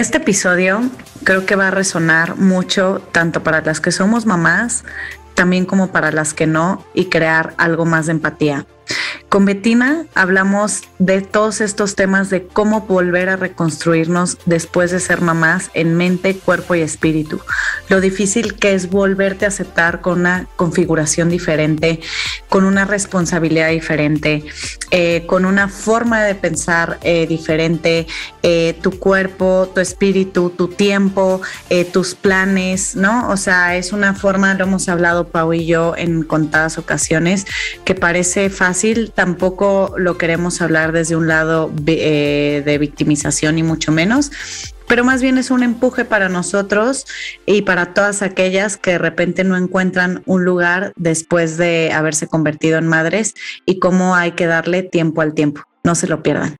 Este episodio creo que va a resonar mucho tanto para las que somos mamás, también como para las que no, y crear algo más de empatía. Con Betina hablamos de todos estos temas de cómo volver a reconstruirnos después de ser mamás en mente, cuerpo y espíritu. Lo difícil que es volverte a aceptar con una configuración diferente, con una responsabilidad diferente, eh, con una forma de pensar eh, diferente, eh, tu cuerpo, tu espíritu, tu tiempo, tus planes, ¿no? O sea, es una forma, lo hemos hablado Pau y yo en contadas ocasiones, que parece fácil tampoco lo queremos hablar desde un lado eh, de victimización y mucho menos, pero más bien es un empuje para nosotros y para todas aquellas que de repente no encuentran un lugar después de haberse convertido en madres y cómo hay que darle tiempo al tiempo. No se lo pierdan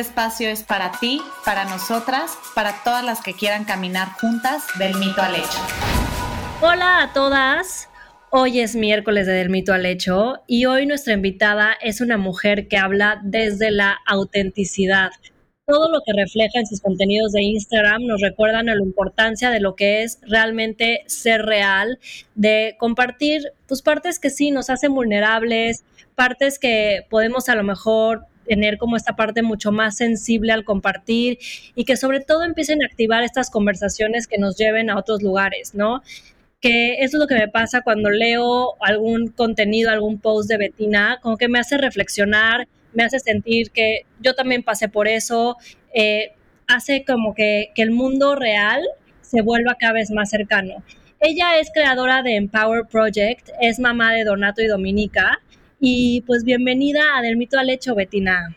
espacio es para ti, para nosotras, para todas las que quieran caminar juntas del mito al hecho. Hola a todas. Hoy es miércoles de Del Mito al Hecho y hoy nuestra invitada es una mujer que habla desde la autenticidad. Todo lo que refleja en sus contenidos de Instagram nos recuerdan a la importancia de lo que es realmente ser real, de compartir tus partes que sí nos hacen vulnerables, partes que podemos a lo mejor tener como esta parte mucho más sensible al compartir y que sobre todo empiecen a activar estas conversaciones que nos lleven a otros lugares, ¿no? Que eso es lo que me pasa cuando leo algún contenido, algún post de Betina, como que me hace reflexionar, me hace sentir que yo también pasé por eso, eh, hace como que, que el mundo real se vuelva cada vez más cercano. Ella es creadora de Empower Project, es mamá de Donato y Dominica, y pues bienvenida a Del Mito al Hecho, Betina.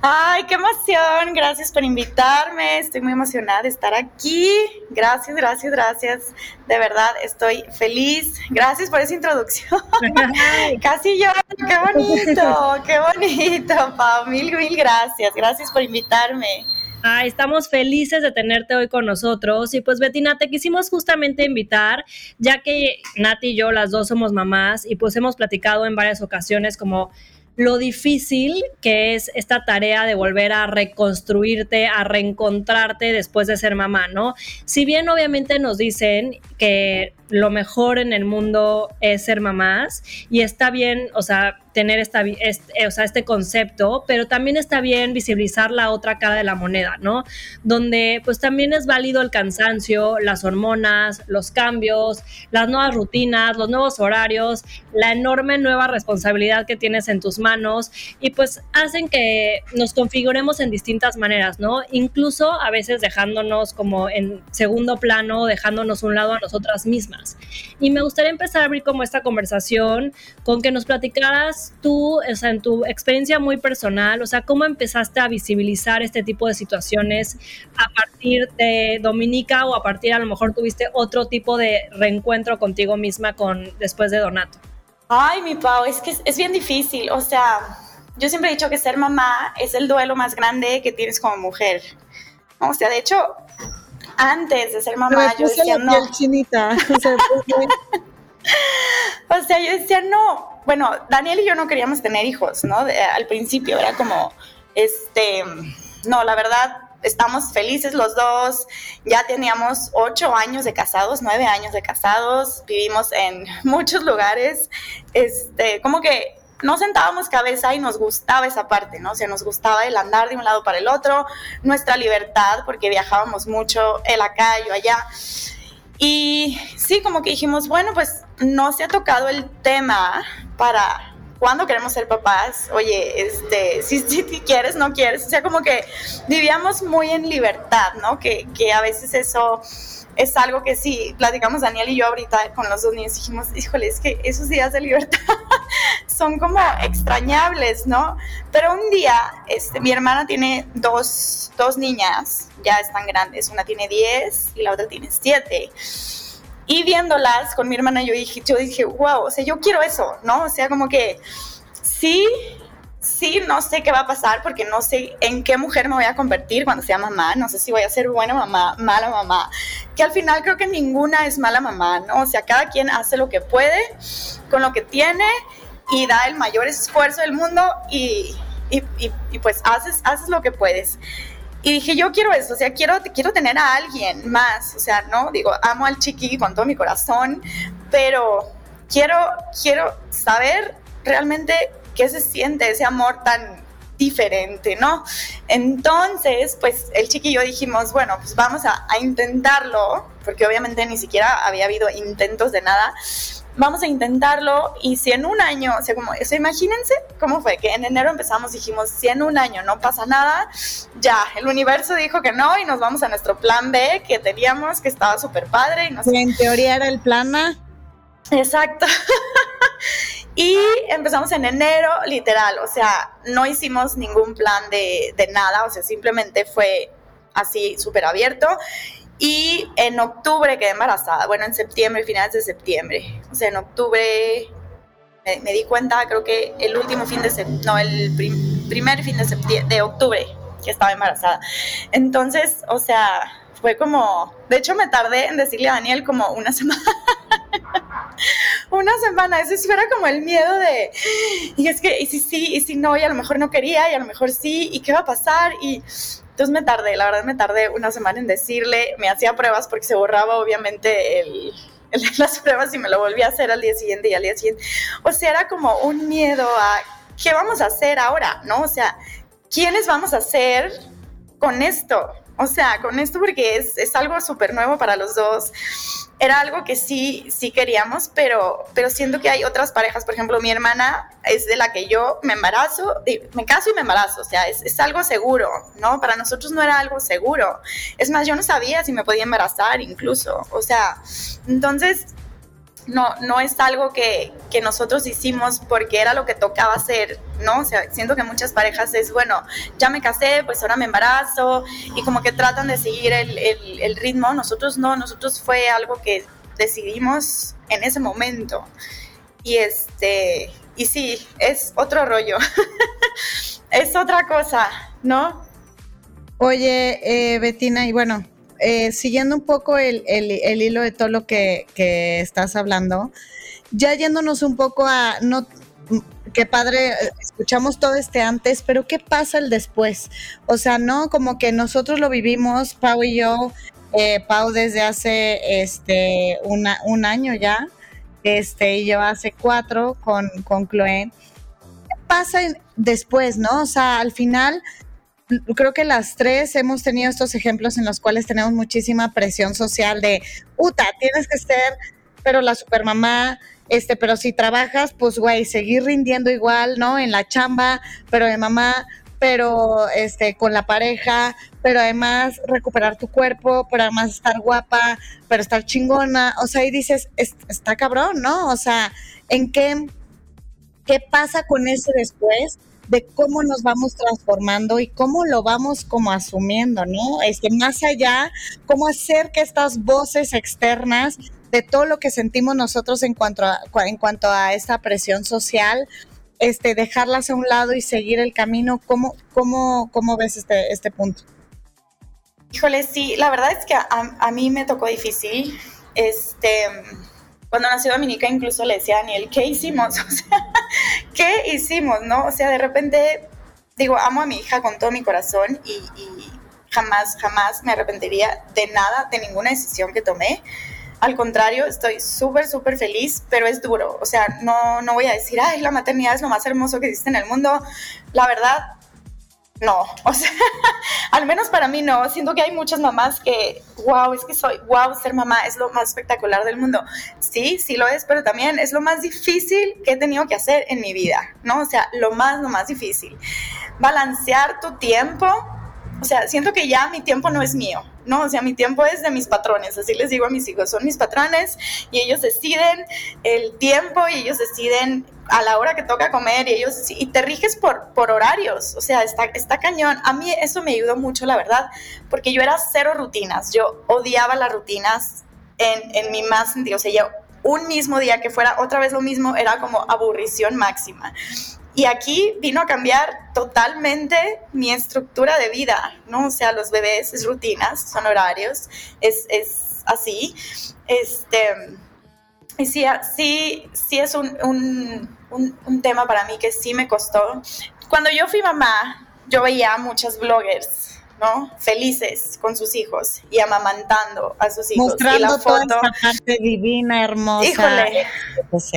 Ay, qué emoción. Gracias por invitarme. Estoy muy emocionada de estar aquí. Gracias, gracias, gracias. De verdad, estoy feliz. Gracias por esa introducción. Casi yo. Qué bonito, qué bonito, Pau. Mil, mil gracias. Gracias por invitarme. Ah, estamos felices de tenerte hoy con nosotros. Y pues, Betina, te quisimos justamente invitar, ya que Nati y yo, las dos somos mamás, y pues hemos platicado en varias ocasiones como lo difícil que es esta tarea de volver a reconstruirte, a reencontrarte después de ser mamá, ¿no? Si bien obviamente nos dicen que lo mejor en el mundo es ser mamás y está bien, o sea, tener esta, este, o sea, este concepto, pero también está bien visibilizar la otra cara de la moneda, ¿no? Donde pues también es válido el cansancio, las hormonas, los cambios, las nuevas rutinas, los nuevos horarios, la enorme nueva responsabilidad que tienes en tus manos y pues hacen que nos configuremos en distintas maneras, ¿no? Incluso a veces dejándonos como en segundo plano, dejándonos un lado a nosotras mismas. Y me gustaría empezar a abrir como esta conversación con que nos platicaras tú, o sea, en tu experiencia muy personal, o sea, cómo empezaste a visibilizar este tipo de situaciones a partir de Dominica o a partir a lo mejor tuviste otro tipo de reencuentro contigo misma con después de Donato? Ay, mi Pau, es que es, bien difícil, o sea, yo siempre he dicho que ser mamá es el duelo más grande que tienes como mujer. O sea, de hecho, antes de ser mamá, yo decía no. Chinita. o sea, yo decía no, bueno, Daniel y yo no queríamos tener hijos, ¿no? al principio era como, este, no, la verdad, estamos felices los dos, ya teníamos ocho años de casados, nueve años de casados, vivimos en muchos lugares, este, como que no sentábamos cabeza y nos gustaba esa parte, ¿no? O sea, nos gustaba el andar de un lado para el otro, nuestra libertad, porque viajábamos mucho, él acá, yo allá. Y sí, como que dijimos, bueno, pues no se ha tocado el tema para cuando queremos ser papás, oye, este, si, si, quieres, no quieres, o sea, como que vivíamos muy en libertad, ¿no? Que, que a veces eso es algo que sí, platicamos Daniel y yo ahorita con los dos niños, dijimos, híjole, es que esos días de libertad son como extrañables, ¿no? Pero un día, este, mi hermana tiene dos dos niñas, ya están grandes, una tiene 10 y la otra tiene 7. Y viéndolas con mi hermana, yo dije, yo dije, wow, o sea, yo quiero eso, ¿no? O sea, como que sí, sí, no sé qué va a pasar porque no sé en qué mujer me voy a convertir cuando sea mamá, no sé si voy a ser buena mamá, mala mamá, que al final creo que ninguna es mala mamá, ¿no? O sea, cada quien hace lo que puede con lo que tiene y da el mayor esfuerzo del mundo y, pues haces, haces lo que puedes. Y dije, yo quiero eso, o sea, quiero, quiero tener a alguien más, o sea, no, digo, amo al chiqui con todo mi corazón, pero quiero, quiero saber realmente qué se siente ese amor tan diferente, ¿no? Entonces, pues el chiqui y yo dijimos, bueno, pues vamos a, a intentarlo, porque obviamente ni siquiera había habido intentos de nada, vamos a intentarlo y si en un año, o sea, como, o imagínense cómo fue, que en enero empezamos, dijimos, si en un año no pasa nada, ya, el universo dijo que no y nos vamos a nuestro plan B que teníamos, que estaba súper padre. Y en teoría era el plan A. Exacto. y empezamos en enero, literal, o sea, no hicimos ningún plan de, de nada, o sea, simplemente fue así súper abierto. Y en octubre quedé embarazada, bueno, en septiembre, finales de septiembre. O sea, en octubre me, di cuenta, creo que el último fin de septiembre, no, el primer fin de, septiembre, de octubre que estaba embarazada. Entonces, o sea, fue como, de hecho me tardé en decirle a Daniel como una semana. una semana, eso fuera como el miedo de, y es que, y si sí, y si no, y a lo mejor no quería, y a lo mejor sí, y qué va a pasar, y entonces me tardé, la verdad me tardé una semana en decirle, me hacía pruebas porque se borraba obviamente el, las pruebas y me lo volví a hacer al día siguiente y al día siguiente. O sea, era como un miedo a qué vamos a hacer ahora, ¿no? O sea, ¿quiénes vamos a hacer con esto? O sea, con esto porque es, es algo súper nuevo para los dos era algo que sí, sí queríamos, pero, pero siento que hay otras parejas, por ejemplo, mi hermana es de la que yo me embarazo, me caso y me embarazo, o sea, es, es algo seguro, ¿no? Para nosotros no era algo seguro. Es más, yo no sabía si me podía embarazar incluso, o sea, entonces no, no es algo que, que, nosotros hicimos porque era lo que tocaba hacer, ¿no? O sea, siento que muchas parejas es, bueno, ya me casé, pues ahora me embarazo y como que tratan de seguir el, el, el ritmo. Nosotros no, nosotros fue algo que decidimos en ese momento. Y este, y sí, es otro rollo, es otra cosa, ¿no? Oye, eh, Betina, y bueno, eh, siguiendo un poco el, hilo de todo lo que, estás hablando, ya yéndonos un poco a, no, qué padre, escuchamos todo este antes, pero ¿qué pasa el después? O sea, no, como que nosotros lo vivimos, Pau y yo, eh, Pau desde hace este un año ya, este, y yo hace cuatro con, con Chloe. ¿Qué pasa después, no? O sea, al final creo que las tres hemos tenido estos ejemplos en los cuales tenemos muchísima presión social de, puta, tienes que ser, pero la supermamá, este, pero si trabajas, pues, güey, seguir rindiendo igual, ¿no? En la chamba, pero de mamá, pero este, con la pareja, pero además recuperar tu cuerpo, pero además estar guapa, pero estar chingona, o sea, y dices, está cabrón, ¿no? O sea, ¿en qué, qué pasa con ese después? De cómo nos vamos transformando y cómo lo vamos como asumiendo, ¿no? Este, más allá, cómo hacer que estas voces externas de todo lo que sentimos nosotros en cuanto a, en cuanto a esta presión social, este, dejarlas a un lado y seguir el camino. ¿Cómo, cómo, cómo ves este, este punto? Híjole, sí, la verdad es que a, a mí me tocó difícil. Este, cuando nació Dominica incluso le decía a Daniel, ¿qué hicimos? O sea, ¿qué hicimos? ¿No? O sea, de repente, digo, amo a mi hija con todo mi corazón y, jamás, jamás me arrepentiría de nada, de ninguna decisión que tomé. Al contrario, estoy súper, súper feliz, pero es duro. O sea, no, no voy a decir, ay, la maternidad es lo más hermoso que existe en el mundo. La verdad, no, o sea, al menos para mí no. Siento que hay muchas mamás que, wow, es que soy, wow, ser mamá es lo más espectacular del mundo. Sí, sí lo es, pero también es lo más difícil que he tenido que hacer en mi vida, ¿no? O sea, lo más, lo más difícil. Balancear tu tiempo o sea, siento que ya mi tiempo no es mío, ¿no? O sea, mi tiempo es de mis patrones, así les digo a mis hijos, son mis patrones y ellos deciden el tiempo y ellos deciden a la hora que toca comer y ellos, y te riges por, por horarios, o sea, está, está cañón. A mí eso me ayudó mucho, la verdad, porque yo era cero rutinas, yo odiaba las rutinas en, en mi más sentido, o sea, un mismo día que fuera otra vez lo mismo era como aburrición máxima. Y aquí vino a cambiar totalmente mi estructura de vida, ¿no? O sea, los bebés es rutinas, son horarios, es, es así. Este, y sí, sí, es un, un, un, un tema para mí que sí me costó. Cuando yo fui mamá, yo veía muchas bloggers ¿no? Felices con sus hijos y amamantando a sus hijos. Mostrando y la toda foto, esta parte divina, hermosa. Híjole,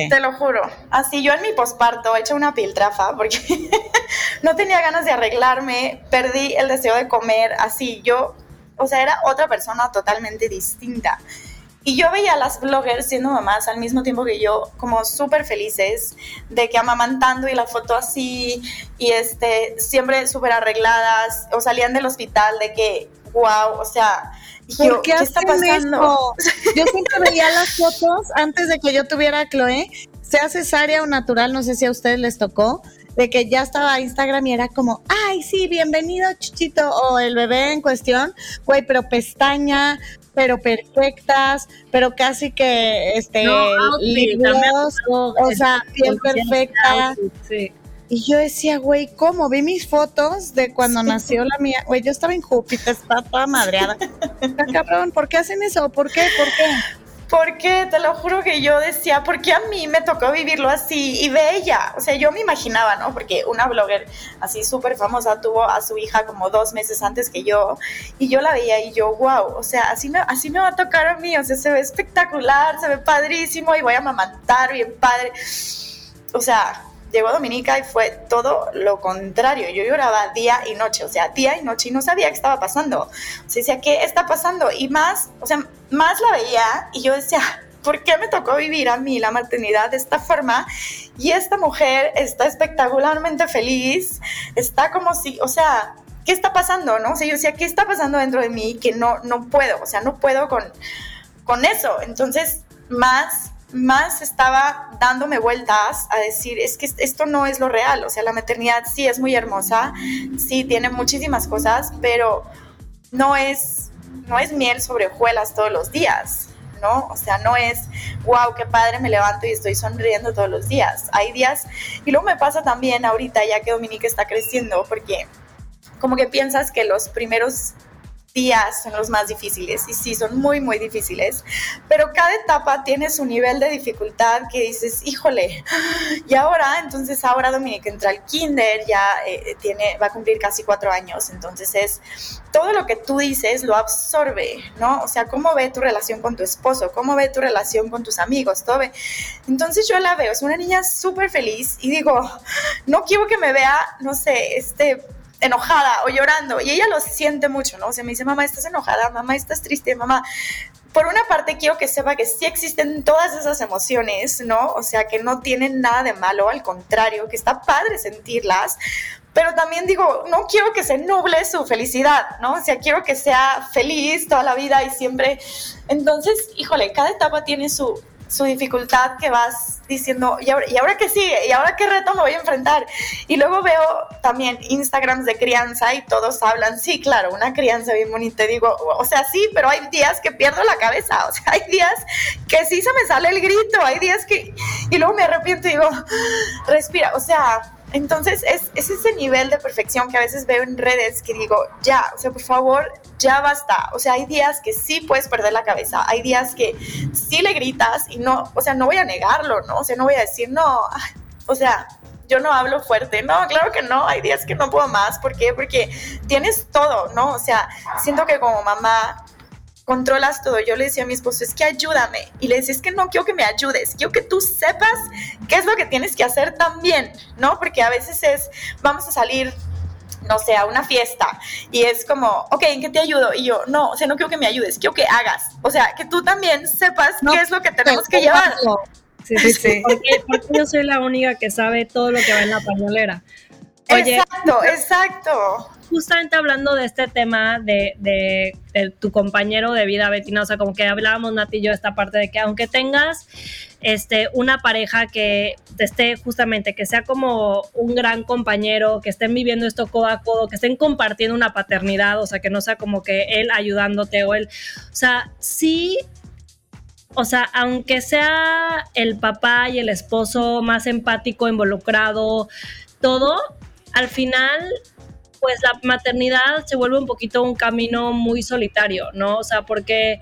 te lo juro. Así yo en mi posparto he hecho una piltrafa porque no tenía ganas de arreglarme, perdí el deseo de comer, así yo, o sea, era otra persona totalmente distinta. Y yo veía a las bloggers siendo mamás al mismo tiempo que yo, como súper felices, de que amamantando y la foto así, y este, siempre súper arregladas, o salían del hospital de que, wow, o sea, y ¿Por yo, qué, ¿qué está pasando? esto? Yo siempre veía las fotos antes de que yo tuviera a Chloe, sea cesárea o natural, no sé si a ustedes les tocó, de que ya estaba Instagram y era como, ay, sí, bienvenido, chuchito, o el bebé en cuestión, güey, pero pestaña, pero perfectas, pero casi que, este, No, libros, o sea, con perfecta. outfit, Sí. Y yo decía, güey, ¿cómo? Vi mis fotos de cuando nació la mía. Güey, yo estaba en Júpiter, estaba toda madreada. Cabrón, ¿por qué hacen eso? ¿Por qué? ¿Por qué? Porque te lo juro que yo decía, ¿por qué a mí me tocó vivirlo así? Y bella, o sea, yo me imaginaba, ¿no? Porque una blogger así súper famosa tuvo a su hija como dos meses antes que yo, y yo la veía y yo, wow, o sea, así me, así me va a tocar a mí, o sea, se ve espectacular, se ve padrísimo y voy a amamantar bien padre. O sea, llegó Dominica y fue todo lo contrario. Yo lloraba día y noche, o sea, día y noche y no sabía qué estaba pasando. O sea, decía, ¿qué está pasando? Y más, o sea, más la veía y yo decía, ¿por qué me tocó vivir a mí la maternidad de esta forma? Y esta mujer está espectacularmente feliz, está como si, o sea, ¿qué está pasando? ¿No? O sea, yo decía, ¿qué está pasando dentro de mí que no, no puedo? O sea, no puedo con, con eso. Entonces, más más estaba dándome vueltas a decir, es que esto no es lo real, o sea, la maternidad sí es muy hermosa, sí tiene muchísimas cosas, pero no es, no es miel sobre hojuelas todos los días, ¿no? O sea, no es, wow, qué padre, me levanto y estoy sonriendo todos los días. Hay días, y luego me pasa también ahorita, ya que Dominique está creciendo, porque como que piensas que los primeros días son los más difíciles y sí, son muy, muy difíciles, pero cada etapa tiene su nivel de dificultad que dices, híjole, y ahora, entonces ahora Dominique entra al kinder, ya eh, tiene, va a cumplir casi cuatro años, entonces es todo lo que tú dices lo absorbe, ¿no? O sea, cómo ve tu relación con tu esposo, cómo ve tu relación con tus amigos, todo ve. Entonces yo la veo, es una niña súper feliz y digo, no quiero que me vea, no sé, este enojada o llorando y ella lo siente mucho, ¿no? O sea, me dice, mamá, estás enojada, mamá, estás triste, mamá. Por una parte quiero que sepa que sí existen todas esas emociones, ¿no? O sea, que no tienen nada de malo, al contrario, que está padre sentirlas, pero también digo, no quiero que se nuble su felicidad, ¿no? O sea, quiero que sea feliz toda la vida y siempre. Entonces, híjole, cada etapa tiene su, su dificultad que vas diciendo, ¿y ahora, ¿y ahora qué sigue? ¿Y ahora qué reto me voy a enfrentar? Y luego veo también Instagrams de crianza y todos hablan, sí, claro, una crianza bien bonita. Y digo, o sea, sí, pero hay días que pierdo la cabeza, o sea, hay días que sí se me sale el grito, hay días que... Y luego me arrepiento y digo, respira, o sea... Entonces es, es, ese nivel de perfección que a veces veo en redes que digo, ya, o sea, por favor, ya basta. O sea, hay días que sí puedes perder la cabeza, hay días que sí le gritas y no, o sea, no voy a negarlo, ¿no? O sea, no voy a decir, no, o sea, yo no hablo fuerte. No, claro que no, hay días que no puedo más. ¿Por qué? Porque tienes todo, ¿no? O sea, siento que como mamá controlas todo. Yo le decía a mi esposo, es que ayúdame. Y le decía, es que no quiero que me ayudes, quiero que tú sepas qué es lo que tienes que hacer también, ¿no? Porque a veces es, vamos a salir no sé, a una fiesta y es como, ok, ¿en qué te ayudo? Y yo, no, o sea, no quiero que me ayudes, quiero que hagas. O sea, que tú también sepas no, qué es lo que tenemos que llevar. Sí, sí, sí. Porque, porque yo soy la única que sabe todo lo que va en la pañolera. Oye, exacto, exacto. Justamente hablando de este tema de, de, tu compañero de vida, Betina, o sea, como que hablábamos Nati y yo esta parte de que aunque tengas este, una pareja que esté justamente, que sea como un gran compañero, que estén viviendo esto codo a codo, que estén compartiendo una paternidad, o sea, que no sea como que él ayudándote o él, o sea, sí o sea, aunque sea el papá y el esposo más empático, involucrado, todo, al final, pues la maternidad se vuelve un poquito un camino muy solitario, ¿no? O sea, porque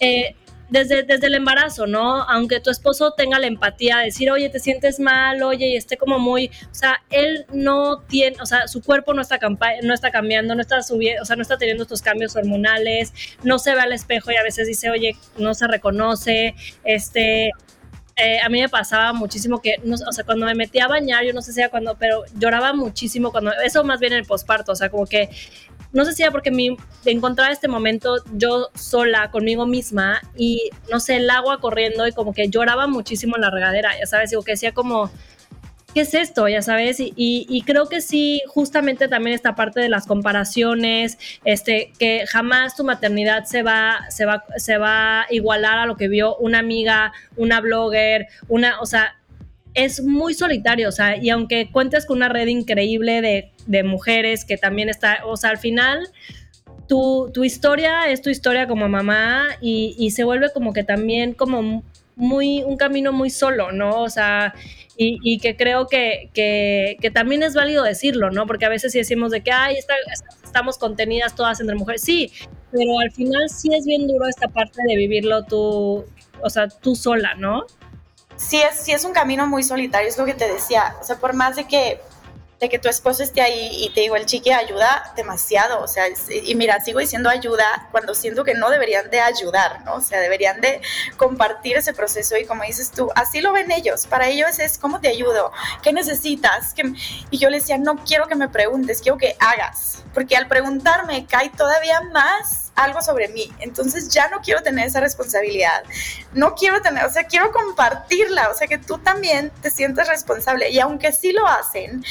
eh, desde, desde el embarazo, ¿no? Aunque tu esposo tenga la empatía de decir, oye, te sientes mal, oye, y esté como muy, o sea, él no tiene, o sea, su cuerpo no está, no está cambiando, no está subiendo, o sea, no está teniendo estos cambios hormonales, no se ve al espejo y a veces dice, oye, no se reconoce, este, eh, a mí me pasaba muchísimo que, o sea, cuando me metía a bañar, yo no sé si era cuando, pero lloraba muchísimo cuando, eso más bien en el posparto, o sea, como que, no sé si era porque me encontraba este momento yo sola conmigo misma y, no sé, el agua corriendo y como que lloraba muchísimo en la regadera, ya sabes, digo que decía como, ¿qué es esto? Ya sabes, y, creo que sí, justamente también esta parte de las comparaciones, este, que jamás tu maternidad se va, se va, se va a igualar a lo que vio una amiga, una blogger, una, o sea, es muy solitario, o sea, y aunque cuentes con una red increíble de, de mujeres que también está, o sea, al final... Tu, tu, historia es tu historia como mamá y, y, se vuelve como que también como muy, un camino muy solo, ¿no? O sea, y, que creo que, que, también es válido decirlo, ¿no? Porque a veces sí decimos de que, ay, estamos contenidas todas entre mujeres, sí, pero al final sí es bien duro esta parte de vivirlo tú, o sea, tú sola, ¿no? Sí es, sí es un camino muy solitario, es lo que te decía, o sea, por más de que de que tu esposo esté ahí y te digo, el chiqui ayuda demasiado, o sea, y mira, sigo diciendo ayuda cuando siento que no deberían de ayudar, ¿no? O sea, deberían de compartir ese proceso y como dices tú, así lo ven ellos, para ellos es cómo te ayudo, qué necesitas, y yo le decía, no quiero que me preguntes, quiero que hagas, porque al preguntarme cae todavía más algo sobre mí, entonces ya no quiero tener esa responsabilidad, no quiero tener, o sea, quiero compartirla, o sea, que tú también te sientes responsable. Y aunque sí lo hacen,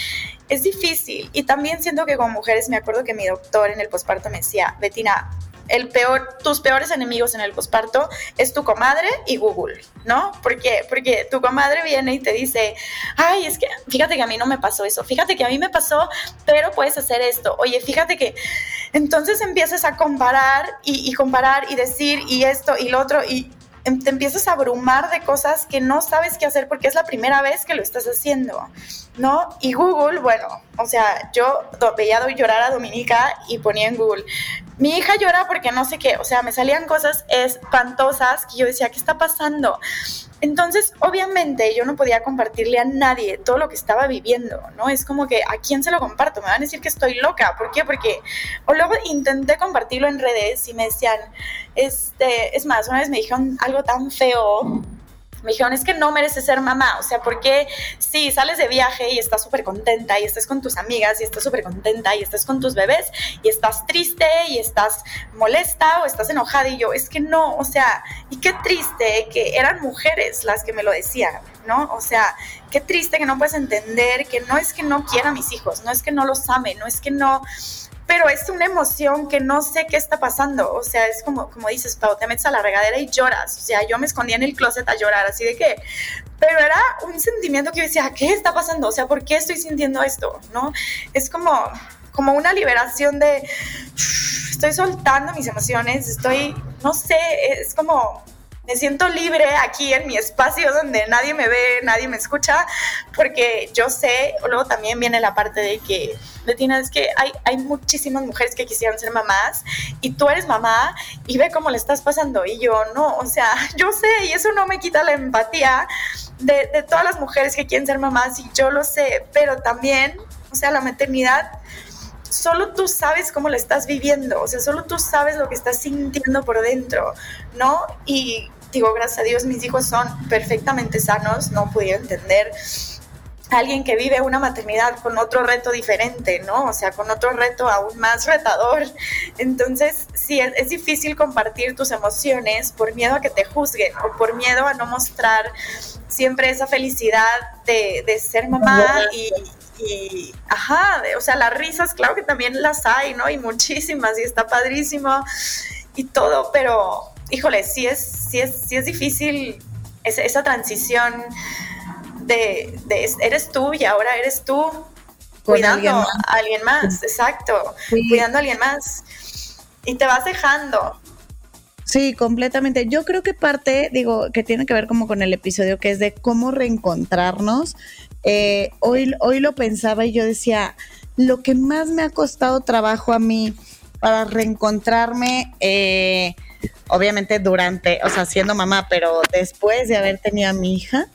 es difícil. Y también siento que como mujeres, me acuerdo que mi doctor en el posparto me decía, Betina, el peor, tus peores enemigos en el posparto es tu comadre y Google, ¿no? Porque, porque tu comadre viene y te dice, ay, es que fíjate que a mí no me pasó eso, fíjate que a mí me pasó, pero puedes hacer esto, oye, fíjate que entonces empiezas a comparar y, y comparar y decir y esto y lo otro y Em, te empiezas a abrumar de cosas que no sabes qué hacer porque es la primera vez que lo estás haciendo, ¿no? Y Google, bueno, o sea, yo veía llorar a Dominica y ponía en Google, mi hija llora porque no sé qué, o sea, me salían cosas espantosas que yo decía, ¿qué está pasando? Entonces, obviamente, yo no podía compartirle a nadie todo lo que estaba viviendo, ¿no? Es como que, ¿a quién se lo comparto? Me van a decir que estoy loca. ¿Por qué? Porque, o luego intenté compartirlo en redes y me decían, este, es más, una vez me dijeron algo tan feo me dijeron, es que no mereces ser mamá, o sea, porque si sales de viaje y estás súper contenta y estás con tus amigas y estás súper contenta y estás con tus bebés y estás triste y estás molesta o estás enojada y yo, es que no, o sea, y qué triste que eran mujeres las que me lo decían, ¿no? O sea, qué triste que no puedes entender que no es que no quiera a mis hijos, no es que no los ame, no es que no pero es una emoción que no sé qué está pasando. O sea, es como, como dices, Pau, te metes a la regadera y lloras. O sea, yo me escondía en el closet a llorar, así de que, pero era un sentimiento que yo decía, ¿qué está pasando? O sea, ¿por qué estoy sintiendo esto? ¿No? Es como, como una liberación de, estoy soltando mis emociones, estoy, no sé, es como me siento libre aquí en mi espacio donde nadie me ve, nadie me escucha, porque yo sé, luego también viene la parte de que, Betina, es que hay, hay muchísimas mujeres que quisieran ser mamás y tú eres mamá y ve cómo le estás pasando y yo no, o sea, yo sé y eso no me quita la empatía de, de todas las mujeres que quieren ser mamás y yo lo sé, pero también, o sea, la maternidad solo tú sabes cómo la estás viviendo, o sea, solo tú sabes lo que estás sintiendo por dentro, ¿no? Y digo, gracias a Dios mis hijos son perfectamente sanos, no pude entender alguien que vive una maternidad con otro reto diferente, ¿no? O sea, con otro reto aún más retador. Entonces, sí, es, difícil compartir tus emociones por miedo a que te juzguen o por miedo a no mostrar siempre esa felicidad de, ser mamá y, y, ajá, o sea, las risas, claro que también las hay, ¿no? Y muchísimas, y está padrísimo y todo, pero, híjole, sí es, sí es, sí es difícil esa, esa transición de, de, eres tú y ahora eres tú cuidando a alguien más, exacto, cuidando a alguien más. Y te vas dejando. Sí, completamente. Yo creo que parte, digo, que tiene que ver como con el episodio que es de cómo reencontrarnos. Eh, hoy, hoy lo pensaba y yo decía, lo que más me ha costado trabajo a mí para reencontrarme, eh, obviamente durante, o sea, siendo mamá, pero después de haber tenido a mi hija,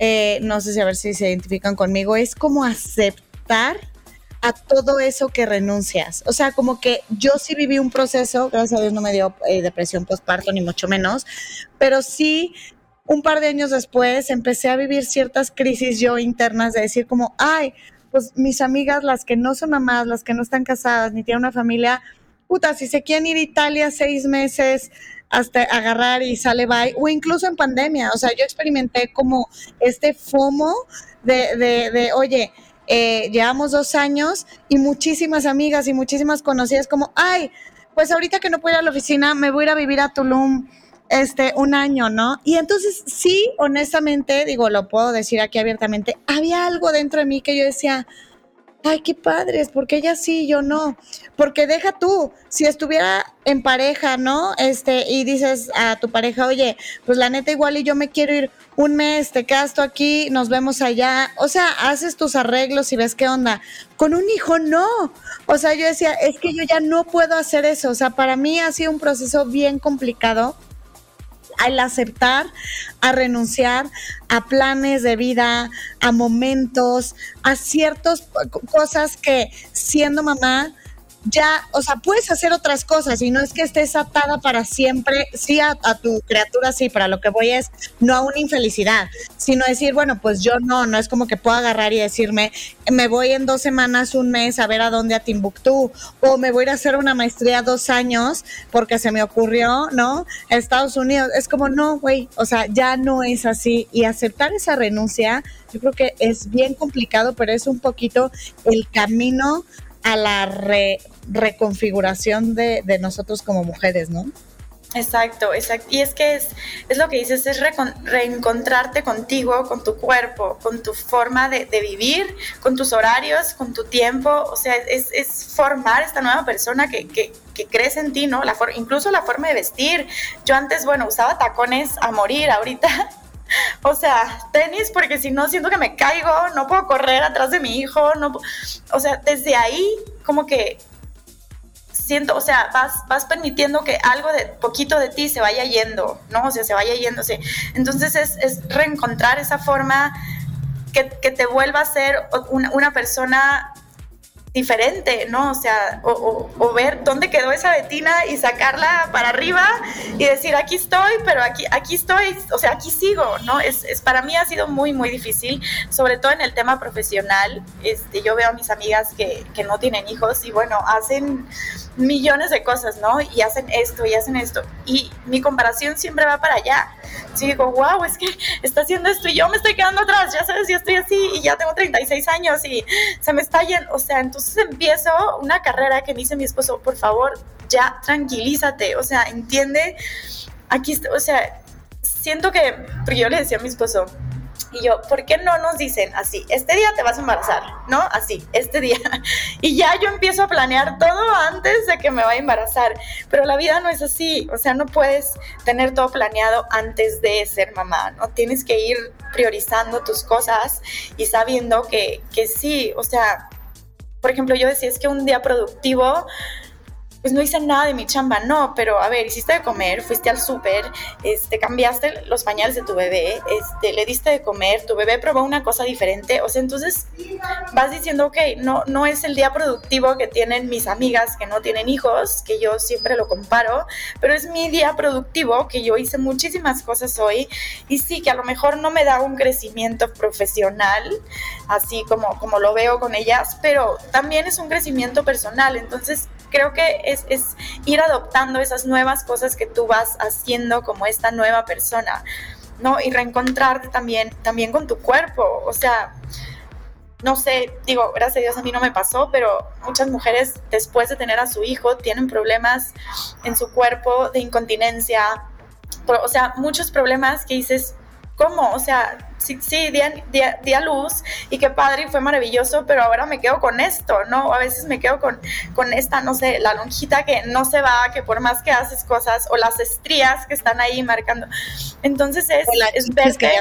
eh, no sé si a ver si se identifican conmigo, es como aceptar a todo eso que renuncias. O sea, como que yo sí viví un proceso, gracias a Dios no me dio eh, depresión postparto, ni mucho menos, pero sí un par de años después empecé a vivir ciertas crisis yo internas de decir como, ay, pues mis amigas, las que no son mamás, las que no están casadas, ni tienen una familia, puta, si se quieren ir a Italia seis meses hasta agarrar y sale bye, o incluso en pandemia, o sea, yo experimenté como este FOMO de, de, de oye, eh, llevamos dos años y muchísimas amigas y muchísimas conocidas como, ay, pues ahorita que no puedo ir a la oficina, me voy a ir a vivir a Tulum este, un año, ¿no? Y entonces sí, honestamente, digo, lo puedo decir aquí abiertamente, había algo dentro de mí que yo decía, ay, qué padres, porque ella sí, yo no. Porque deja tú, si estuviera en pareja, ¿no? Este, y dices a tu pareja, oye, pues la neta igual y yo me quiero ir un mes, te tú aquí, nos vemos allá. O sea, haces tus arreglos y ves qué onda. Con un hijo no. O sea, yo decía, es que yo ya no puedo hacer eso. O sea, para mí ha sido un proceso bien complicado al aceptar, a renunciar a planes de vida, a momentos, a ciertas cosas que siendo mamá ya, o sea, puedes hacer otras cosas y no es que estés atada para siempre, sí a, tu criatura, sí, para lo que voy es no a una infelicidad, sino decir, bueno, pues yo no, no es como que puedo agarrar y decirme, me voy en dos semanas, un mes a ver a dónde a Timbuktu, o me voy a ir a hacer una maestría dos años porque se me ocurrió, ¿no? Estados Unidos, es como, no, güey, o sea, ya no es así y aceptar esa renuncia, yo creo que es bien complicado, pero es un poquito el camino a la reconfiguración de, nosotros como mujeres, ¿no? Exacto, exacto. Y es que es, es lo que dices, es reencontrarte contigo, con tu cuerpo, con tu forma de, vivir, con tus horarios, con tu tiempo. O sea, es, formar esta nueva persona que, que, que crece en ti, ¿no? La incluso la forma de vestir. Yo antes, bueno, usaba tacones a morir, ahorita o sea, tenis, porque si no siento que me caigo, no puedo correr atrás de mi hijo, no, o sea, desde ahí como que siento, o sea, vas, vas permitiendo que algo de poquito de ti se vaya yendo, ¿no? O sea, se vaya yéndose. Entonces es, es reencontrar esa forma que, que, te vuelva a ser una, una persona diferente, ¿no? O sea, o, ver dónde quedó esa Betina y sacarla para arriba y decir, aquí estoy, pero aquí, aquí estoy, o sea, aquí sigo, ¿no? Es, es, para mí ha sido muy, muy difícil, sobre todo en el tema profesional. Este, yo veo a mis amigas que, que no tienen hijos y bueno, hacen millones de cosas, ¿no? Y hacen esto y hacen esto. Y mi comparación siempre va para allá. Sí, digo, wow, es que está haciendo esto y yo me estoy quedando atrás, ya sabes, yo estoy así y ya tengo 36 años y se me está yendo, o sea, entonces empiezo una carrera que me dice mi esposo, por favor, ya tranquilízate, o sea, entiende, aquí, o sea, siento que, porque yo le decía a mi esposo, y yo, ¿por qué no nos dicen así? Este día te vas a embarazar, ¿no? Así, este día. Y ya yo empiezo a planear todo antes de que me vaya a embarazar. Pero la vida no es así. O sea, no puedes tener todo planeado antes de ser mamá, ¿no? Tienes que ir priorizando tus cosas y sabiendo que, que sí, o sea, por ejemplo, yo decía, es que un día productivo pues no hice nada de mi chamba, no, pero a ver, hiciste de comer, fuiste al súper, este, cambiaste los pañales de tu bebé, este, le diste de comer, tu bebé probó una cosa diferente, o sea, entonces vas diciendo, ok, no, no es el día productivo que tienen mis amigas que no tienen hijos, que yo siempre lo comparo, pero es mi día productivo, que yo hice muchísimas cosas hoy, y sí, que a lo mejor no me da un crecimiento profesional, así como, como lo veo con ellas, pero también es un crecimiento personal, entonces creo que es, es, ir adoptando esas nuevas cosas que tú vas haciendo como esta nueva persona, ¿no? Y reencontrarte también, también con tu cuerpo, o sea, no sé, digo, gracias a Dios a mí no me pasó, pero muchas mujeres después de tener a su hijo tienen problemas en su cuerpo de incontinencia, o sea, muchos problemas que dices, ¿cómo? O sea, sí, sí di, a, luz y qué padre y fue maravilloso, pero ahora me quedo con esto, ¿no? A veces me quedo con, con esta, no sé, la lonjita que no se va, que por más que haces cosas, o las estrías que están ahí marcando. Entonces es, es ver que,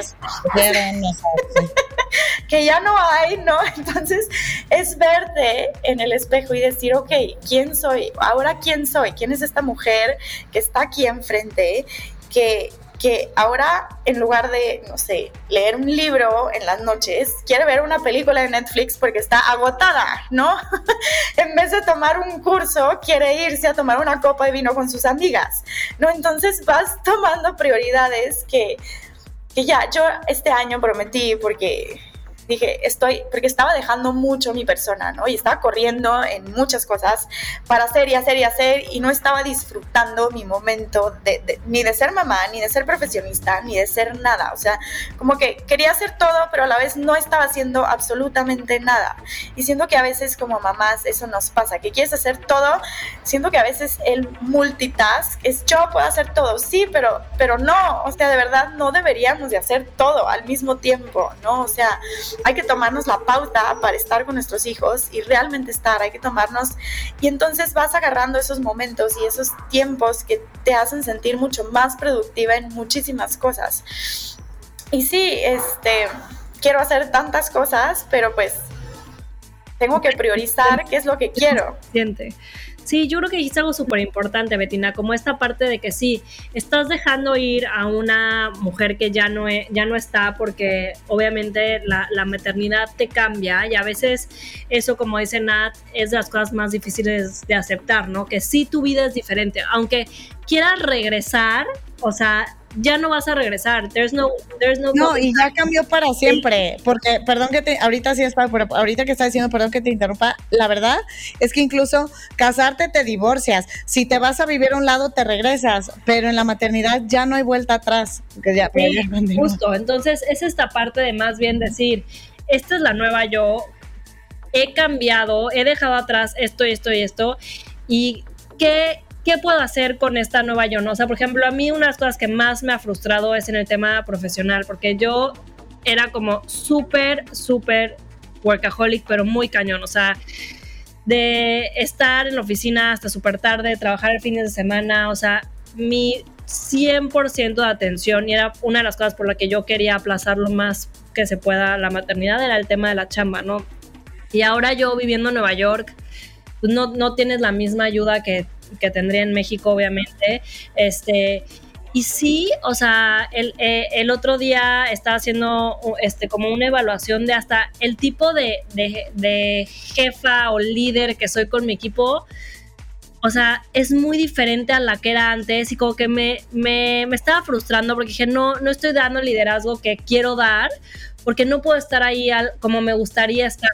que ya no hay, ¿no? Entonces es verte en el espejo y decir, ok, ¿quién soy? Ahora, ¿quién soy? ¿Quién es esta mujer que está aquí enfrente? Que, que ahora en lugar de, no sé, leer un libro en las noches, quiere ver una película de Netflix porque está agotada, ¿no? en vez de tomar un curso, quiere irse a tomar una copa de vino con sus amigas, ¿no? Entonces vas tomando prioridades que, que ya, yo este año prometí porque dije, estoy, porque estaba dejando mucho mi persona, ¿no? Y estaba corriendo en muchas cosas para hacer y hacer y hacer y no estaba disfrutando mi momento de, ni de ser mamá, ni de ser profesionista, ni de ser nada. O sea, como que quería hacer todo, pero a la vez no estaba haciendo absolutamente nada. Y siento que a veces como mamás eso nos pasa, que quieres hacer todo, siento que a veces el multitask es yo puedo hacer todo, sí, pero, pero no, o sea, de verdad no deberíamos de hacer todo al mismo tiempo, ¿no? O sea, hay que tomarnos la pauta para estar con nuestros hijos y realmente estar, hay que tomarnos y entonces vas agarrando esos momentos y esos tiempos que te hacen sentir mucho más productiva en muchísimas cosas. Y sí, este, quiero hacer tantas cosas, pero pues tengo que priorizar qué es lo que quiero. Sí, yo creo que dijiste algo súper importante, Betina, como esta parte de que sí, estás dejando ir a una mujer que ya no, e, ya no está porque obviamente la, maternidad te cambia y a veces eso, como dice Nat, es de las cosas más difíciles de aceptar, ¿no? Que sí tu vida es diferente, aunque quieras regresar, o sea, ya no vas a regresar. There's no, there's no. No, y ya cambió para siempre. Porque, perdón que te, ahorita sí está, pero ahorita que está diciendo, perdón que te interrumpa, la verdad es que incluso casarte te divorcias. Si te vas a vivir a un lado, te regresas. Pero en la maternidad ya no hay vuelta atrás. Ya, justo. Entonces, es esta parte de más bien decir, esta es la nueva yo. He cambiado, he dejado atrás esto esto y esto. Y qué ¿qué puedo hacer con esta nueva yo? O sea, por ejemplo, a mí una de las cosas que más me ha frustrado es en el tema profesional, porque yo era como súper, súper workaholic, pero muy cañón, o sea, de estar en la oficina hasta súper tarde, trabajar el fines de semana, o sea, mi 100% de atención y era una de las cosas por las que yo quería aplazar lo más que se pueda la maternidad, era el tema de la chamba, ¿no? Y ahora yo viviendo en Nueva York, pues no, no tienes la misma ayuda que que tendría en México, obviamente. Este, y sí, o sea, el, eh, el, otro día estaba haciendo este, como una evaluación de hasta el tipo de, de, jefa o líder que soy con mi equipo. O sea, es muy diferente a la que era antes y como que me, me, me estaba frustrando porque dije, no, no estoy dando el liderazgo que quiero dar porque no puedo estar ahí como me gustaría estar.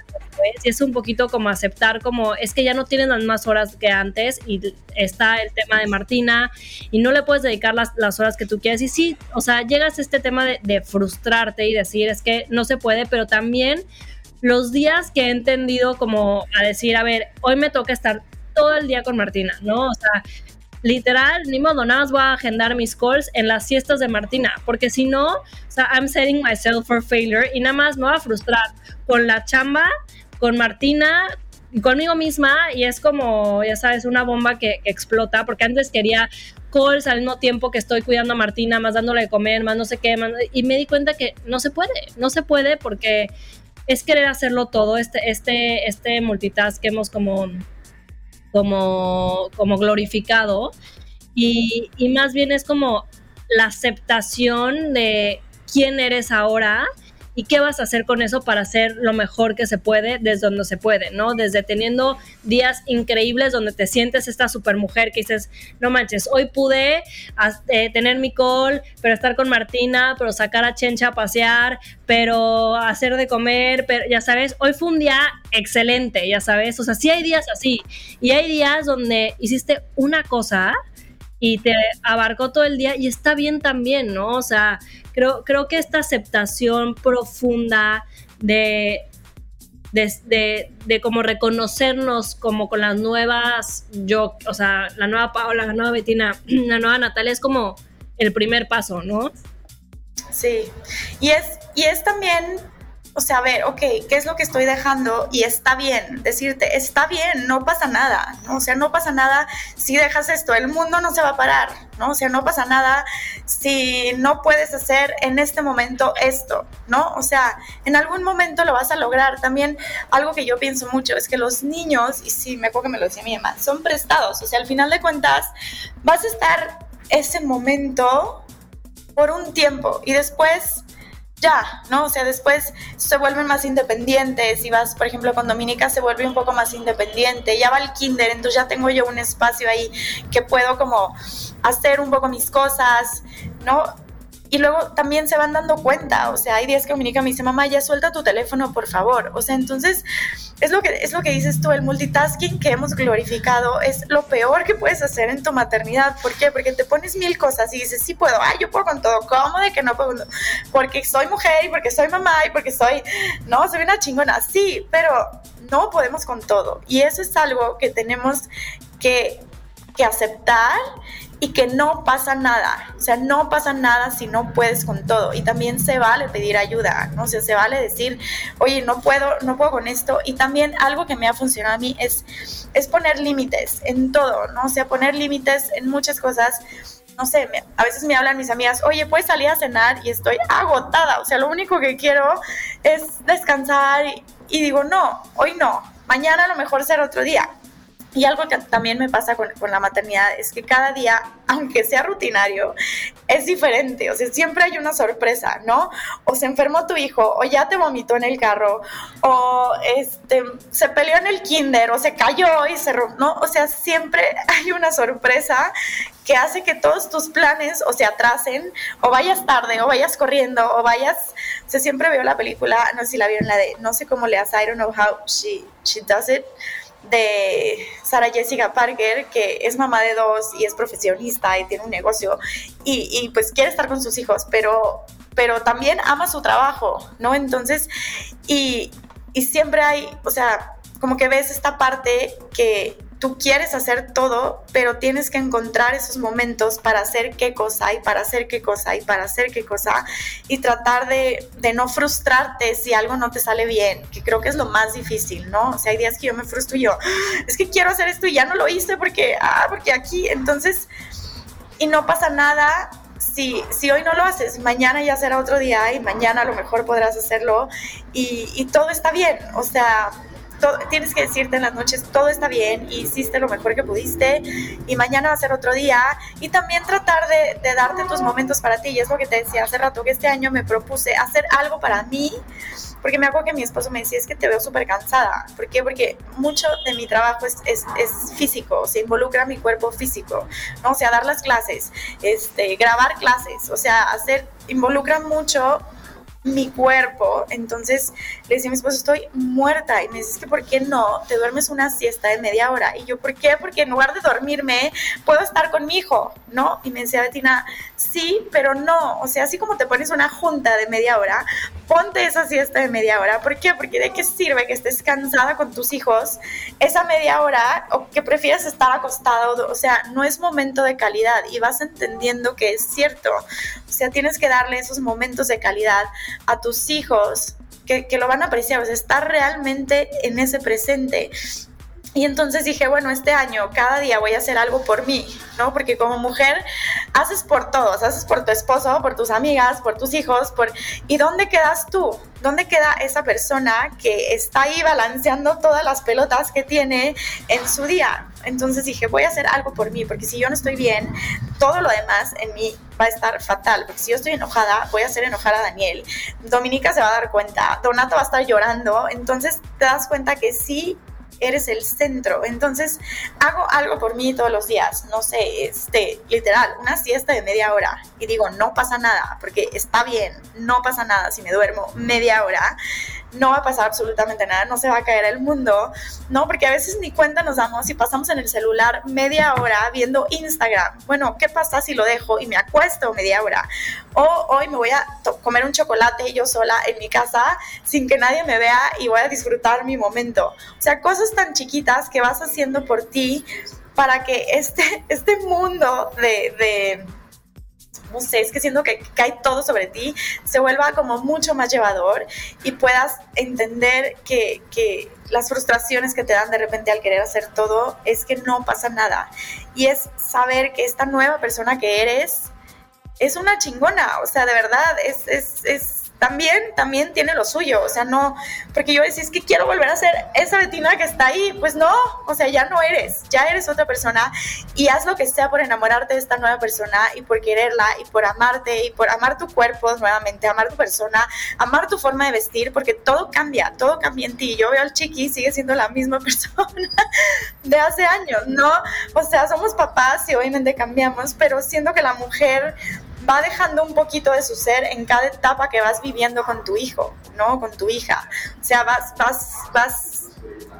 Y es un poquito como aceptar como es que ya no tienen las más horas que antes y está el tema de Martina y no le puedes dedicar las, las horas que tú quieres. Y sí, o sea, llegas a este tema de, de frustrarte y decir es que no se puede, pero también los días que he entendido como a decir, a ver, hoy me toca estar todo el día con Martina, ¿no? O sea, literal, ni modo, nada más voy a agendar mis calls en las siestas de Martina, porque si no, o sea, I'm setting myself for failure y nada más me voy a frustrar con la chamba, con Martina, conmigo misma y es como, ya sabes, una bomba que, explota, porque antes quería calls al mismo tiempo que estoy cuidando a Martina, más dándole de comer, más no sé qué, y me di cuenta que no se puede, no se puede porque es querer hacerlo todo, este, este, este multitask que hemos como como, como glorificado. Y, y más bien es como la aceptación de quién eres ahora y qué vas a hacer con eso para hacer lo mejor que se puede desde donde se puede, ¿no? Desde teniendo días increíbles donde te sientes esta super mujer que dices, no manches, hoy pude eh, tener mi call, pero estar con Martina, pero sacar a Chencha a pasear, pero hacer de comer, pero ya sabes, hoy fue un día excelente, ya sabes, o sea, sí hay días así y hay días donde hiciste una cosa y te abarcó todo el día y está bien también, ¿no? O sea, creo, creo que esta aceptación profunda de de, de, como reconocernos como con las nuevas, yo, o sea, la nueva Paola, la nueva Betina, la nueva Natalia, es como el primer paso, ¿no? Sí, y es, y es también o sea, a ver, ok, ¿qué es lo que estoy dejando? Y está bien, decirte, está bien, no pasa nada, ¿no? O sea, no pasa nada si dejas esto, el mundo no se va a parar, ¿no? O sea, no pasa nada si no puedes hacer en este momento esto, ¿no? O sea, en algún momento lo vas a lograr. También algo que yo pienso mucho es que los niños, y sí, me acuerdo que me lo decía mi mamá, son prestados, o sea, al final de cuentas vas a estar ese momento por un tiempo y después ya, ¿no? O sea, después se vuelven más independientes. Si vas, por ejemplo, con Dominica se vuelve un poco más independiente. Ya va al kinder, entonces ya tengo yo un espacio ahí que puedo como hacer un poco mis cosas, ¿no? Y luego también se van dando cuenta, o sea, hay días que Dominica me dice, mamá, ya suelta tu teléfono, por favor. O sea, entonces es lo que, es lo que dices tú, el multitasking que hemos glorificado es lo peor que puedes hacer en tu maternidad. ¿Por qué? Porque te pones mil cosas y dices, sí puedo, ay, yo puedo con todo, ¿cómo de que no puedo? Porque soy mujer y porque soy mamá y porque soy, no, soy una chingona, sí, pero no podemos con todo. Y eso es algo que tenemos que, que aceptar y que no pasa nada. O sea, no pasa nada si no puedes con todo. Y también se vale pedir ayuda, ¿no? O se vale decir, oye, no puedo, no puedo con esto. Y también algo que me ha funcionado a mí es, es poner límites en todo, ¿no? O sea, poner límites en muchas cosas. No sé, a veces me hablan mis amigas, oye, puedes salir a cenar y estoy agotada. O sea, lo único que quiero es descansar y, y digo, no, hoy no. Mañana a lo mejor será otro día y algo que también me pasa con, con, la maternidad es que cada día, aunque sea rutinario, es diferente. O sea, siempre hay una sorpresa, ¿no? O se enfermó tu hijo, o ya te vomitó en el carro, o este, se peleó en el kinder, o se cayó y se rompió, ¿no? O sea, siempre hay una sorpresa que hace que todos tus planes o se atrasen, o vayas tarde, o vayas corriendo, o vayas... O sea, siempre veo la película, no sé si la vieron, la de, no sé cómo le hace, I don't know how she, she does it, de Sara Jessica Parker, que es mamá de dos y es profesionista y tiene un negocio y, y, pues quiere estar con sus hijos, pero, pero también ama su trabajo, ¿no? Entonces, y, y siempre hay, o sea, como que ves esta parte que tú quieres hacer todo, pero tienes que encontrar esos momentos para hacer qué cosa y para hacer qué cosa y para hacer qué cosa y tratar de, no frustrarte si algo no te sale bien, que creo que es lo más difícil, ¿no? O sea, hay días que yo me frustro y yo, es que quiero hacer esto y ya no lo hice porque, ah, porque aquí, entonces, y no pasa nada. Si, si hoy no lo haces, mañana ya será otro día y mañana a lo mejor podrás hacerlo y todo está bien. O sea, tienes que decirte en las noches, todo está bien, hiciste lo mejor que pudiste, y mañana va a ser otro día, y también tratar de, darte tus momentos para ti, y es lo que te decía hace rato, que este año me propuse hacer algo para mí, porque me acuerdo que mi esposo me decía, es que te veo súper cansada, ¿por qué? Porque mucho de mi trabajo es, es, es, físico, se involucra mi cuerpo físico, ¿no? O sea, dar las clases, este, grabar clases, o sea, hacer, involucra mucho mi cuerpo. Entonces le decía a mi esposo, estoy muerta. Y me dice, es que ¿por qué no te duermes una siesta de media hora? Y yo, ¿por qué? Porque en lugar de dormirme, puedo estar con mi hijo, ¿no? Y me decía Betina, sí, pero no. O sea, así como te pones una junta de media hora, ponte esa siesta de media hora. ¿Por qué? Porque de qué sirve que estés cansada con tus hijos esa media hora o que prefieras estar acostado. O sea, no es momento de calidad y vas entendiendo que es cierto. O sea, tienes que darle esos momentos de calidad a tus hijos que, que, lo van a apreciar, o sea, estar realmente en ese presente. Y entonces dije, bueno, este año cada día voy a hacer algo por mí, ¿no? Porque como mujer haces por todos, haces por tu esposo, por tus amigas, por tus hijos, por... ¿Y dónde quedas tú? ¿Dónde queda esa persona que está ahí balanceando todas las pelotas que tiene en su día? Entonces dije, voy a hacer algo por mí, porque si yo no estoy bien, todo lo demás en mí va a estar fatal, porque si yo estoy enojada, voy a hacer enojar a Daniel, Dominica se va a dar cuenta, Donato va a estar llorando, entonces te das cuenta que sí eres el centro. Entonces, hago algo por mí todos los días, no sé, este, literal, una siesta de media hora y digo, no pasa nada, porque está bien, no pasa nada si me duermo media hora, no va a pasar absolutamente nada, no se va a caer el mundo, ¿no? Porque a veces ni cuenta nos damos y pasamos en el celular media hora viendo Instagram. Bueno, ¿qué pasa si lo dejo y me acuesto media hora? O hoy me voy a comer un chocolate yo sola en mi casa sin que nadie me vea y voy a disfrutar mi momento. O sea, cosas tan chiquitas que vas haciendo por ti para que este, este mundo de no sé, es que siento que cae todo sobre ti, se vuelva como mucho más llevador y puedas entender que, que las frustraciones que te dan de repente al querer hacer todo es que no pasa nada. Y es saber que esta nueva persona que eres es una chingona, o sea, de verdad, es, es, es también, también tiene lo suyo, o sea, no, porque yo decía, es que quiero volver a ser esa Betina que está ahí, pues no, o sea, ya no eres, ya eres otra persona y haz lo que sea por enamorarte de esta nueva persona y por quererla y por amarte y por amar tu cuerpo nuevamente, amar tu persona, amar tu forma de vestir, porque todo cambia, todo cambia en ti. Yo veo al chiqui, sigue siendo la misma persona de hace años, ¿no? O sea, somos papás y obviamente cambiamos, pero siento que la mujer va dejando un poquito de su ser en cada etapa que vas viviendo con tu hijo, ¿no? Con tu hija. O sea, vas, vas, vas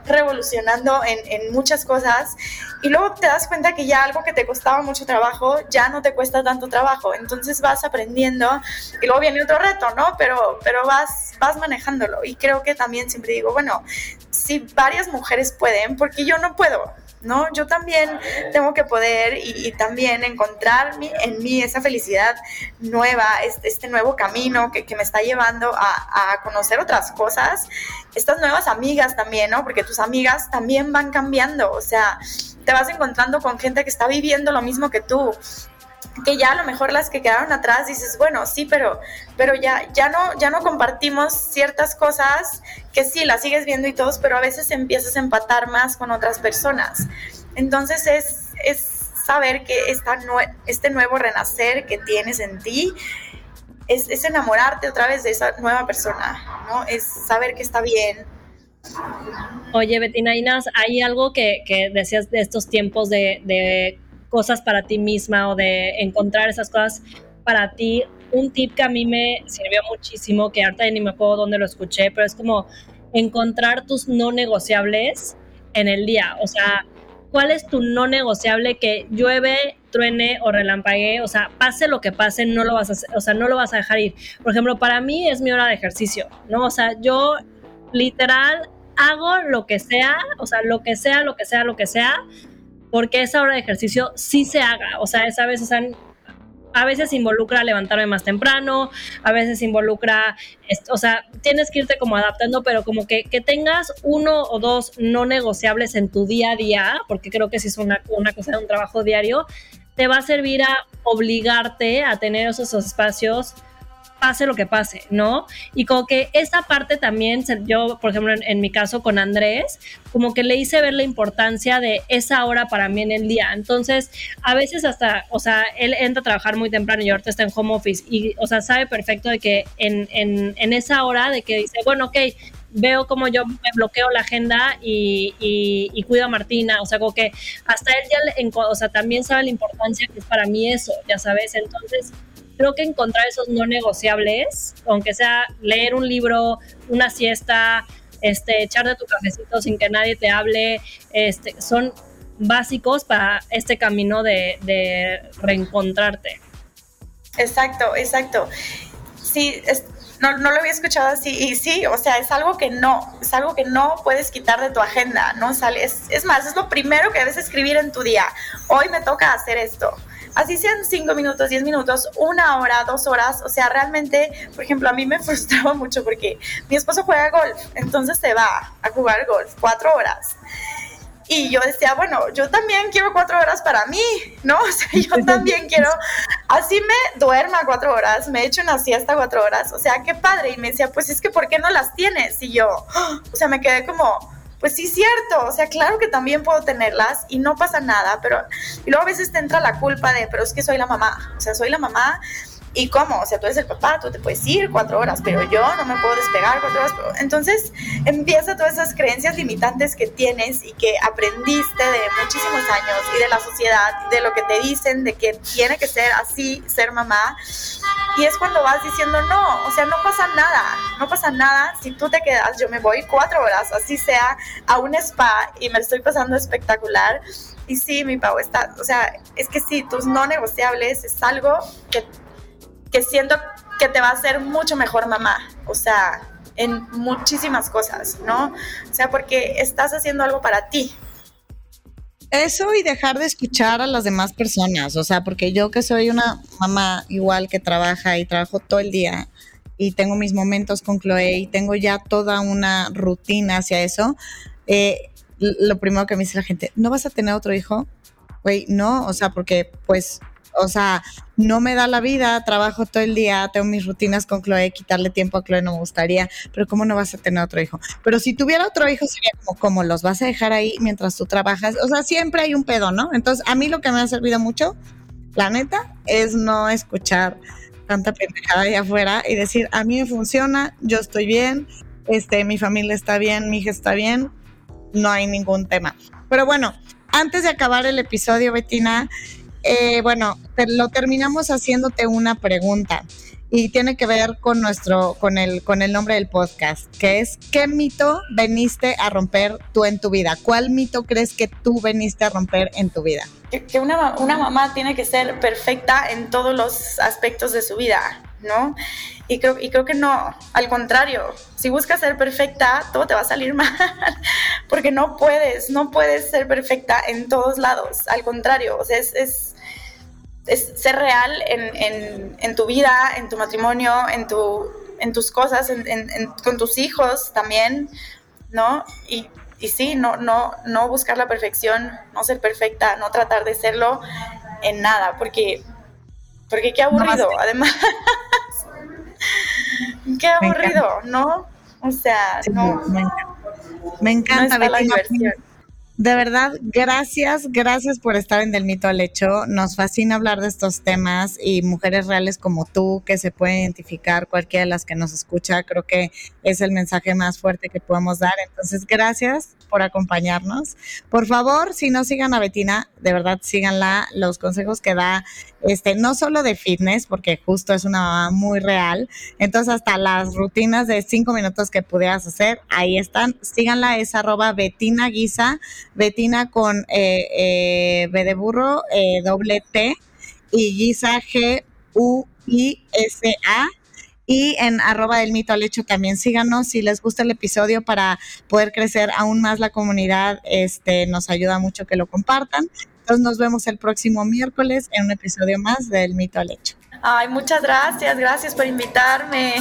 revolucionando en, muchas cosas y luego te das cuenta que ya algo que te costaba mucho trabajo ya no te cuesta tanto trabajo. Entonces vas aprendiendo y luego viene otro reto, ¿no? Pero, pero vas, vas manejándolo. Y creo que también siempre digo, bueno, si varias mujeres pueden, porque yo no puedo? ¿No? Yo también tengo que poder y, también encontrar en mí esa felicidad nueva, este, este nuevo camino que, me está llevando a, conocer otras cosas, estas nuevas amigas también, ¿no? Porque tus amigas también van cambiando, o sea, te vas encontrando con gente que está viviendo lo mismo que tú, que ya a lo mejor las que quedaron atrás dices, bueno, sí, pero, pero ya, ya, no, ya no compartimos ciertas cosas que sí, las sigues viendo y todos, pero a veces empiezas a empatar más con otras personas. Entonces es, es saber que esta este nuevo renacer que tienes en ti es, es, enamorarte otra vez de esa nueva persona, ¿no? Es saber que está bien. Oye, Betina Inas, hay algo que, que decías de estos tiempos de cosas para ti misma o de encontrar esas cosas para ti. Un tip que a mí me sirvió muchísimo, que ahorita ni me acuerdo dónde lo escuché, pero es como encontrar tus no negociables en el día. O sea, ¿cuál es tu no negociable que llueve, truene o relampaguee? O sea, pase lo que pase, no lo vas a, o sea, no lo vas a dejar ir. Por ejemplo, para mí es mi hora de ejercicio, ¿no? O sea, yo literal hago lo que sea, o sea, lo que sea, lo que sea, lo que sea, porque esa hora de ejercicio sí se haga. O sea, esa veces a veces involucra levantarme más temprano, a veces involucra, o sea, tienes que irte como adaptando, pero como que, que, tengas uno o dos no negociables en tu día a día, porque creo que si es una, una cosa de un trabajo diario, te va a servir a obligarte a tener esos espacios pase lo que pase, ¿no? Y como que esa parte también, yo, por ejemplo, en, mi caso con Andrés, como que le hice ver la importancia de esa hora para mí en el día. Entonces, a veces hasta, o sea, él entra a trabajar muy temprano y ahorita está en home office y, o sea, sabe perfecto de que en, en, en esa hora de que dice, bueno, ok, veo como yo me bloqueo la agenda y, y, cuido a Martina, o sea, como que hasta él ya, o sea, también sabe la importancia que es para mí eso, ya sabes, entonces creo que encontrar esos no negociables, aunque sea leer un libro, una siesta, este, echar de tu cafecito sin que nadie te hable, este, son básicos para este camino de, reencontrarte. Exacto, exacto. Sí, no, no, lo había escuchado así y sí, o sea, es algo que no, es algo que no puedes quitar de tu agenda, ¿no? Es, es más, es lo primero que debes escribir en tu día. Hoy me toca hacer esto así sean cinco minutos, diez minutos, una hora, dos horas, o sea, realmente, por ejemplo, a mí me frustraba mucho porque mi esposo juega golf, entonces se va a jugar golf cuatro horas. Y yo decía, bueno, yo también quiero cuatro horas para mí, ¿no? O sea, yo también quiero, así me duerma cuatro horas, me echo una siesta cuatro horas, o sea, qué padre. Y me decía, pues es que, ¿por qué no las tienes? Y yo, o sea, me quedé como, pues sí, cierto, o sea, claro que también puedo tenerlas y no pasa nada, pero y luego a veces te entra la culpa de, pero es que soy la mamá, o sea, soy la mamá ¿Y cómo? O sea, tú eres el papá, tú te puedes ir cuatro horas, pero yo no me puedo despegar cuatro horas. Entonces empieza todas esas creencias limitantes que tienes y que aprendiste de muchísimos años y de la sociedad, de lo que te dicen, de que tiene que ser así, ser mamá. Y es cuando vas diciendo, no, o sea, no pasa nada, no pasa nada. Si tú te quedas, yo me voy cuatro horas, así sea, a un spa y me estoy pasando espectacular. Y sí, mi Pau está, o sea, es que sí, tus no negociables es algo que que siento que te va a hacer mucho mejor mamá, o sea, en muchísimas cosas, ¿no? O sea, porque estás haciendo algo para ti. Eso y dejar de escuchar a las demás personas, o sea, porque yo que soy una mamá igual que trabaja y trabajo todo el día y tengo mis momentos con Chloe y tengo ya toda una rutina hacia eso, eh, lo primero que me dice la gente, ¿no vas a tener otro hijo? Güey, no, o sea, porque pues o sea, no me da la vida, trabajo todo el día, tengo mis rutinas con Chloe, quitarle tiempo a Chloe no me gustaría, pero ¿cómo no vas a tener otro hijo? Pero si tuviera otro hijo sería como, ¿cómo los vas a dejar ahí mientras tú trabajas? O sea, siempre hay un pedo, ¿no? Entonces, a mí lo que me ha servido mucho, la neta, es no escuchar tanta pendejada ahí afuera y decir, a mí me funciona, yo estoy bien, este, mi familia está bien, mi hija está bien, no hay ningún tema. Pero bueno, antes de acabar el episodio, Betina, eh, bueno, lo terminamos haciéndote una pregunta y tiene que ver con nuestro, con el, con el nombre del podcast, que es ¿qué mito veniste a romper tú en tu vida? ¿Cuál mito crees que tú veniste a romper en tu vida? Que, una, mamá tiene que ser perfecta en todos los aspectos de su vida, ¿no? Y creo, y creo que no, al contrario, si buscas ser perfecta, todo te va a salir mal, porque no puedes, no puedes ser perfecta en todos lados, al contrario, o sea, es es ser real en, tu vida, en tu matrimonio, en, tu, en tus cosas, con tus hijos también, ¿no? Y, y sí, no, no, no buscar la perfección, no ser perfecta, no tratar de serlo en nada, porque, porque qué aburrido, además. qué aburrido, ¿no? O sea, no. Me encanta, me encanta de verdad, gracias, gracias por estar en Del Mito al Hecho. Nos fascina hablar de estos temas y mujeres reales como tú, que se puede identificar cualquiera de las que nos escucha, creo que es el mensaje más fuerte que podemos dar. Entonces, gracias por acompañarnos. Por favor, si no sigan a Betina, de verdad síganla. Los consejos que da, este, no solo de fitness, porque justo es una mamá muy real. Entonces, hasta las rutinas de cinco minutos que pudieras hacer, ahí están. Síganla, es arroba Betina Guisa Betina con eh, eh, B de burro, eh, doble T y Guisa G U I S A y en arroba del mito al hecho también. Síganos si les gusta el episodio para poder crecer aún más la comunidad este nos ayuda mucho que lo compartan. Entonces nos vemos el próximo miércoles en un episodio más del mito al hecho. Ay muchas gracias gracias por invitarme